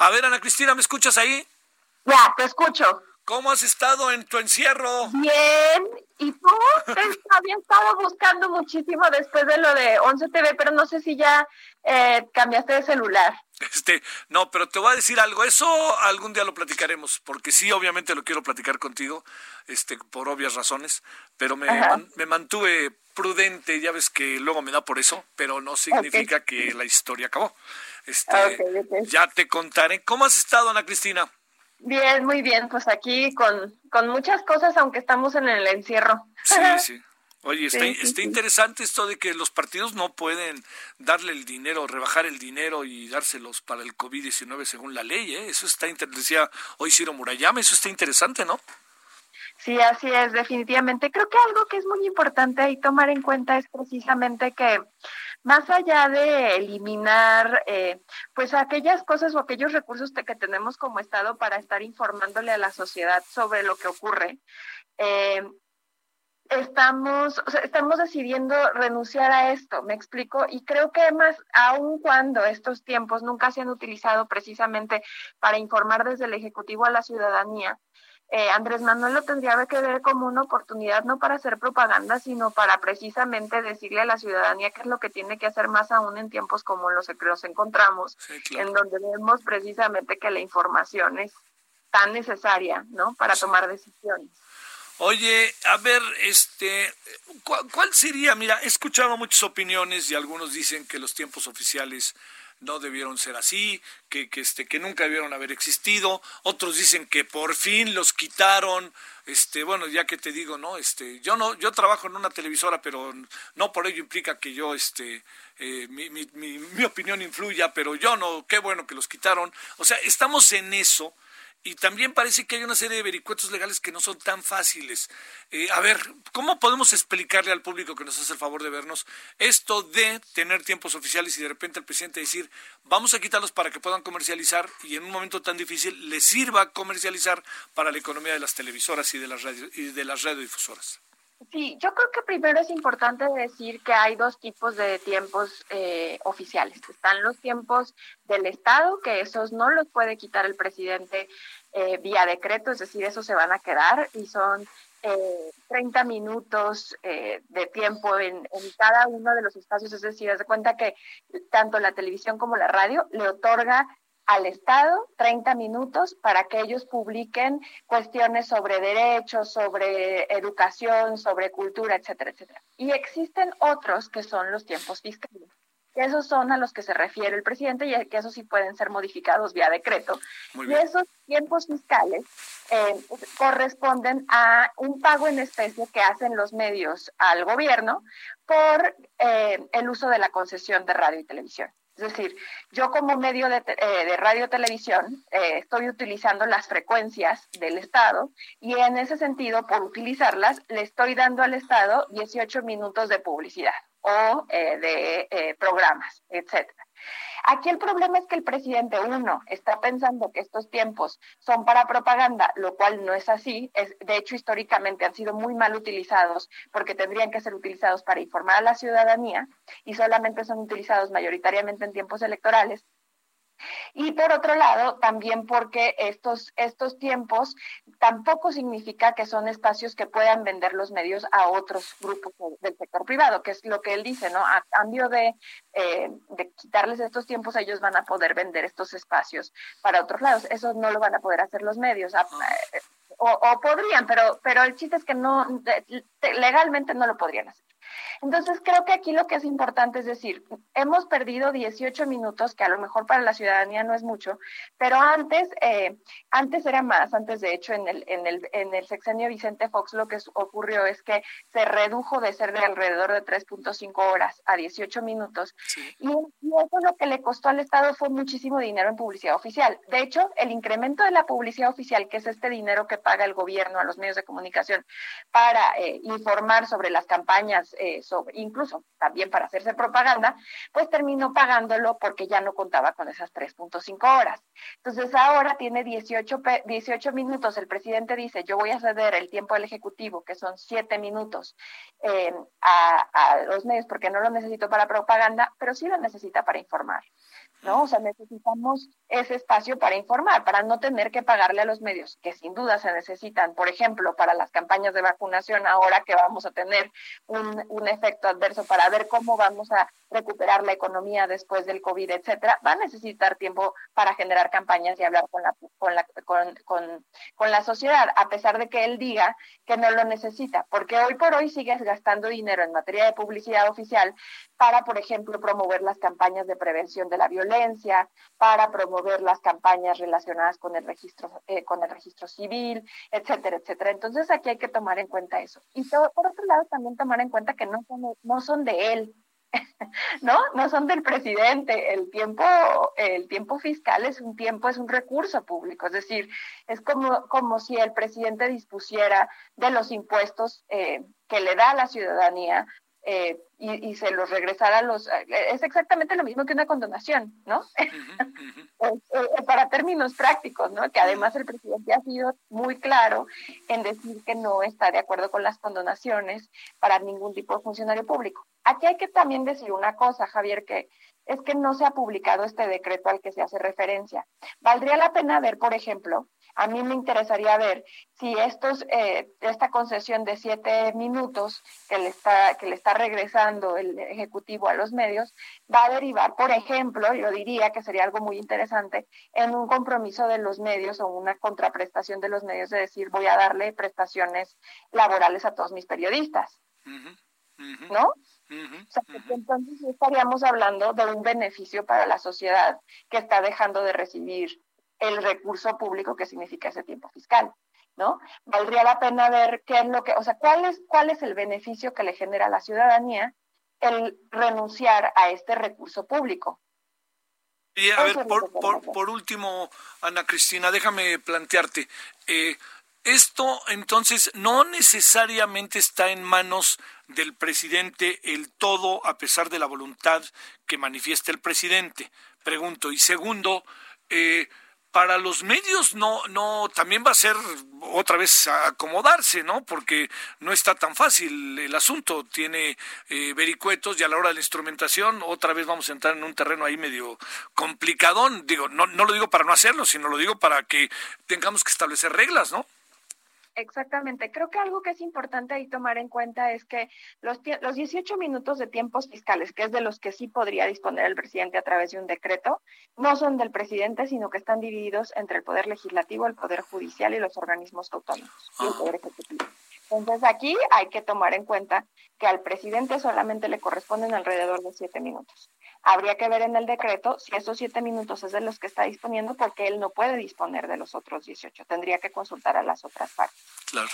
A ver, Ana Cristina, ¿me escuchas ahí? Ya, te escucho. ¿Cómo has estado en tu encierro? Bien. ¿Y tú? Había estado buscando muchísimo después de lo de 11 TV, pero no sé si ya eh, cambiaste de celular. Este, no, pero te voy a decir algo. Eso algún día lo platicaremos, porque sí, obviamente lo quiero platicar contigo, este, por obvias razones. Pero me, man- me mantuve prudente. Ya ves que luego me da por eso, pero no significa que la historia acabó. Este, ya te contaré. ¿Cómo has estado, Ana Cristina? Bien, muy bien. Pues aquí con, con muchas cosas, aunque estamos en el encierro. Sí, sí. Oye, está, Sí, sí, está sí. interesante esto de que los partidos no pueden darle el dinero, rebajar el dinero y dárselos para el COVID-19 según la ley, ¿eh? Eso está, inter- decía hoy Ciro Murayama, eso está interesante, ¿no? Sí, así es, definitivamente. Creo que algo que es muy importante ahí tomar en cuenta es precisamente que más allá de eliminar eh, pues aquellas cosas o aquellos recursos que tenemos como Estado para estar informándole a la sociedad sobre lo que ocurre, eh, estamos, estamos decidiendo renunciar a esto, me explico, y creo que más, aun cuando estos tiempos nunca se han utilizado precisamente para informar desde el Ejecutivo a la ciudadanía, eh, Andrés Manuel lo tendría que ver como una oportunidad no para hacer propaganda, sino para precisamente decirle a la ciudadanía qué es lo que tiene que hacer más aún en tiempos como los que nos encontramos, Sí, claro. en donde vemos precisamente que la información es tan necesaria, ¿no? Para tomar decisiones. Oye, a ver, este, ¿cuál, cuál sería? Mira, he escuchado muchas opiniones y algunos dicen que los tiempos oficiales no debieron ser así, que, que, este, que nunca debieron haber existido. Otros dicen que por fin los quitaron. Este, bueno, ya que te digo, no, este, yo no, yo trabajo en una televisora, pero no por ello implica que yo, este, eh, mi, mi, mi, mi opinión influya, pero yo no, qué bueno que los quitaron. O sea, estamos en eso. Y también parece que hay una serie de vericuetos legales que no son tan fáciles. Eh, a ver, ¿cómo podemos explicarle al público que nos hace el favor de vernos esto de tener tiempos oficiales y de repente el presidente decir, vamos a quitarlos para que puedan comercializar y en un momento tan difícil les sirva comercializar para la economía de las televisoras y de las, radio, y de las radiodifusoras? Sí, yo creo que primero es importante decir que hay dos tipos de tiempos eh, oficiales. Están los tiempos del Estado, que esos no los puede quitar el presidente eh, vía decreto, es decir, esos se van a quedar y son eh, 30 minutos eh, de tiempo en, en, cada uno de los espacios, es decir, haz de cuenta que tanto la televisión como la radio le otorga al Estado 30 minutos para que ellos publiquen cuestiones sobre derechos, sobre educación, sobre cultura, etcétera, etcétera. Y existen otros que son los tiempos fiscales. Esos son a los que se refiere el presidente y que esos sí pueden ser modificados vía decreto. Y esos tiempos fiscales eh, corresponden a un pago en especie que hacen los medios al gobierno por eh, el uso de la concesión de radio y televisión. Es decir, yo como medio de, eh, radio televisión eh, estoy utilizando las frecuencias del Estado y en ese sentido, por utilizarlas, le estoy dando al Estado 18 minutos de publicidad o eh, de programas, etcétera. Aquí el problema es que el presidente, uno, está pensando que estos tiempos son para propaganda, lo cual no es así. Es, de hecho, históricamente han sido muy mal utilizados porque tendrían que ser utilizados para informar a la ciudadanía y solamente son utilizados mayoritariamente en tiempos electorales. Y por otro lado, también porque estos, estos tiempos tampoco significa que son espacios que puedan vender los medios a otros grupos del sector privado, que es lo que él dice, ¿no? A cambio de, eh, de quitarles estos tiempos, ellos van a poder vender estos espacios para otros lados. Eso no lo van a poder hacer los medios. O, o podrían, pero, pero el chiste es que no, legalmente no lo podrían hacer. Entonces, creo que aquí lo que es importante es decir, hemos perdido 18 minutos, que a lo mejor para la ciudadanía no es mucho, pero antes, eh, antes era más, antes de hecho en el, en, el, en el sexenio Vicente Fox lo que ocurrió es que se redujo de ser de alrededor de 3.5 horas a 18 minutos. Y, y eso lo que le costó al Estado fue muchísimo dinero en publicidad oficial. De hecho, el incremento de la publicidad oficial, que es este dinero que paga el gobierno a los medios de comunicación para eh, informar sobre las campañas, eh, sobre, incluso también para hacerse propaganda, pues terminó pagándolo porque ya no contaba con esas 3.5 horas. Entonces ahora tiene 18, 18 minutos. El presidente dice, yo voy a ceder el tiempo del Ejecutivo, que son 7 minutos, eh, a, a los medios porque no lo necesito para propaganda, pero sí lo necesita para informar. ¿no? O sea, necesitamos ese espacio para informar, para no tener que pagarle a los medios, que sin duda se necesitan, por ejemplo, para las campañas de vacunación, ahora que vamos a tener un, un efecto adverso para ver cómo vamos a recuperar la economía después del COVID, etcétera, va a necesitar tiempo para generar campañas y hablar con la, con la, con, con, la sociedad, a pesar de que él diga que no lo necesita, porque hoy por hoy sigues gastando dinero en materia de publicidad oficial para, por ejemplo, promover las campañas de prevención de la violencia, para promover las campañas relacionadas con el registro, eh, con el registro civil, etcétera, etcétera. Entonces aquí hay que tomar en cuenta eso. Y por otro lado, también tomar en cuenta que no son, no son de él, ¿no? No son del presidente. El tiempo, el tiempo fiscal es un tiempo, es un recurso público. Es decir, es como, como si el presidente dispusiera de los impuestos eh, que le da a la ciudadanía eh, y, y, se los regresara a los... Eh, es exactamente lo mismo que una condonación, ¿no? Uh -huh, uh -huh. Para términos prácticos, ¿no? Que además el presidente ha sido muy claro en decir que no está de acuerdo con las condonaciones para ningún tipo de funcionario público. Aquí hay que también decir una cosa, Javier, que es que no se ha publicado este decreto al que se hace referencia. Valdría la pena ver, por ejemplo, a mí me interesaría ver si estos, eh, esta concesión de siete minutos que le, está, que le está regresando el Ejecutivo a los medios va a derivar, por ejemplo, yo diría que sería algo muy interesante, en un compromiso de los medios o una contraprestación de los medios de decir voy a darle prestaciones laborales a todos mis periodistas. Uh -huh, uh -huh. ¿No? Uh -huh, o sea, entonces estaríamos hablando de un beneficio para la sociedad que está dejando de recibir el recurso público que significa ese tiempo fiscal, ¿no? Valdría la pena ver qué es lo que, o sea, cuál es, cuál es el beneficio que le genera a la ciudadanía el renunciar a este recurso público. Y a ver, por, por, por, último, Ana Cristina, déjame plantearte, eh, esto entonces no necesariamente está en manos del presidente el todo a pesar de la voluntad que manifiesta el presidente, pregunto. Y segundo, eh, para los medios no, no, también va a ser otra vez acomodarse, ¿no? Porque no está tan fácil el asunto, tiene eh, vericuetos y a la hora de la instrumentación otra vez vamos a entrar en un terreno ahí medio complicadón. Digo, no, no lo digo para no hacerlo, sino lo digo para que tengamos que establecer reglas, ¿no? Exactamente. Creo que algo que es importante ahí tomar en cuenta es que los, los 18 minutos de tiempos fiscales, que es de los que sí podría disponer el presidente a través de un decreto, no son del presidente, sino que están divididos entre el Poder Legislativo, el Poder Judicial y los organismos autónomos y el Poder Ejecutivo. Entonces aquí hay que tomar en cuenta que al presidente solamente le corresponden alrededor de siete minutos. Habría que ver en el decreto si esos siete minutos es de los que está disponiendo, porque él no puede disponer de los otros 18. Tendría que consultar a las otras partes. Claro.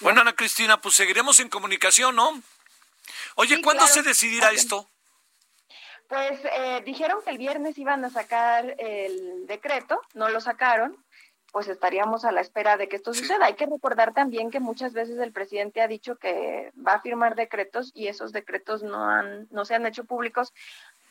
Bueno, Ana Cristina, pues seguiremos en comunicación, ¿no? Oye, sí, ¿cuándo claro. se decidirá okay. esto? Pues eh, dijeron que el viernes iban a sacar el decreto, no lo sacaron, pues estaríamos a la espera de que esto sí. suceda. Hay que recordar también que muchas veces el presidente ha dicho que va a firmar decretos y esos decretos no, han, no se han hecho públicos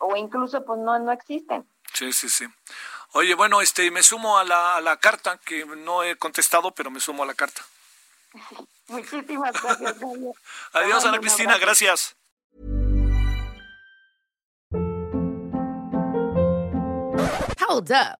o incluso pues no, no existen. Sí, sí, sí. Oye, bueno, este, me sumo a la, a la carta, que no he contestado, pero me sumo a la carta. Muchísimas gracias. Adiós, Ana Cristina, gracias. Hold up.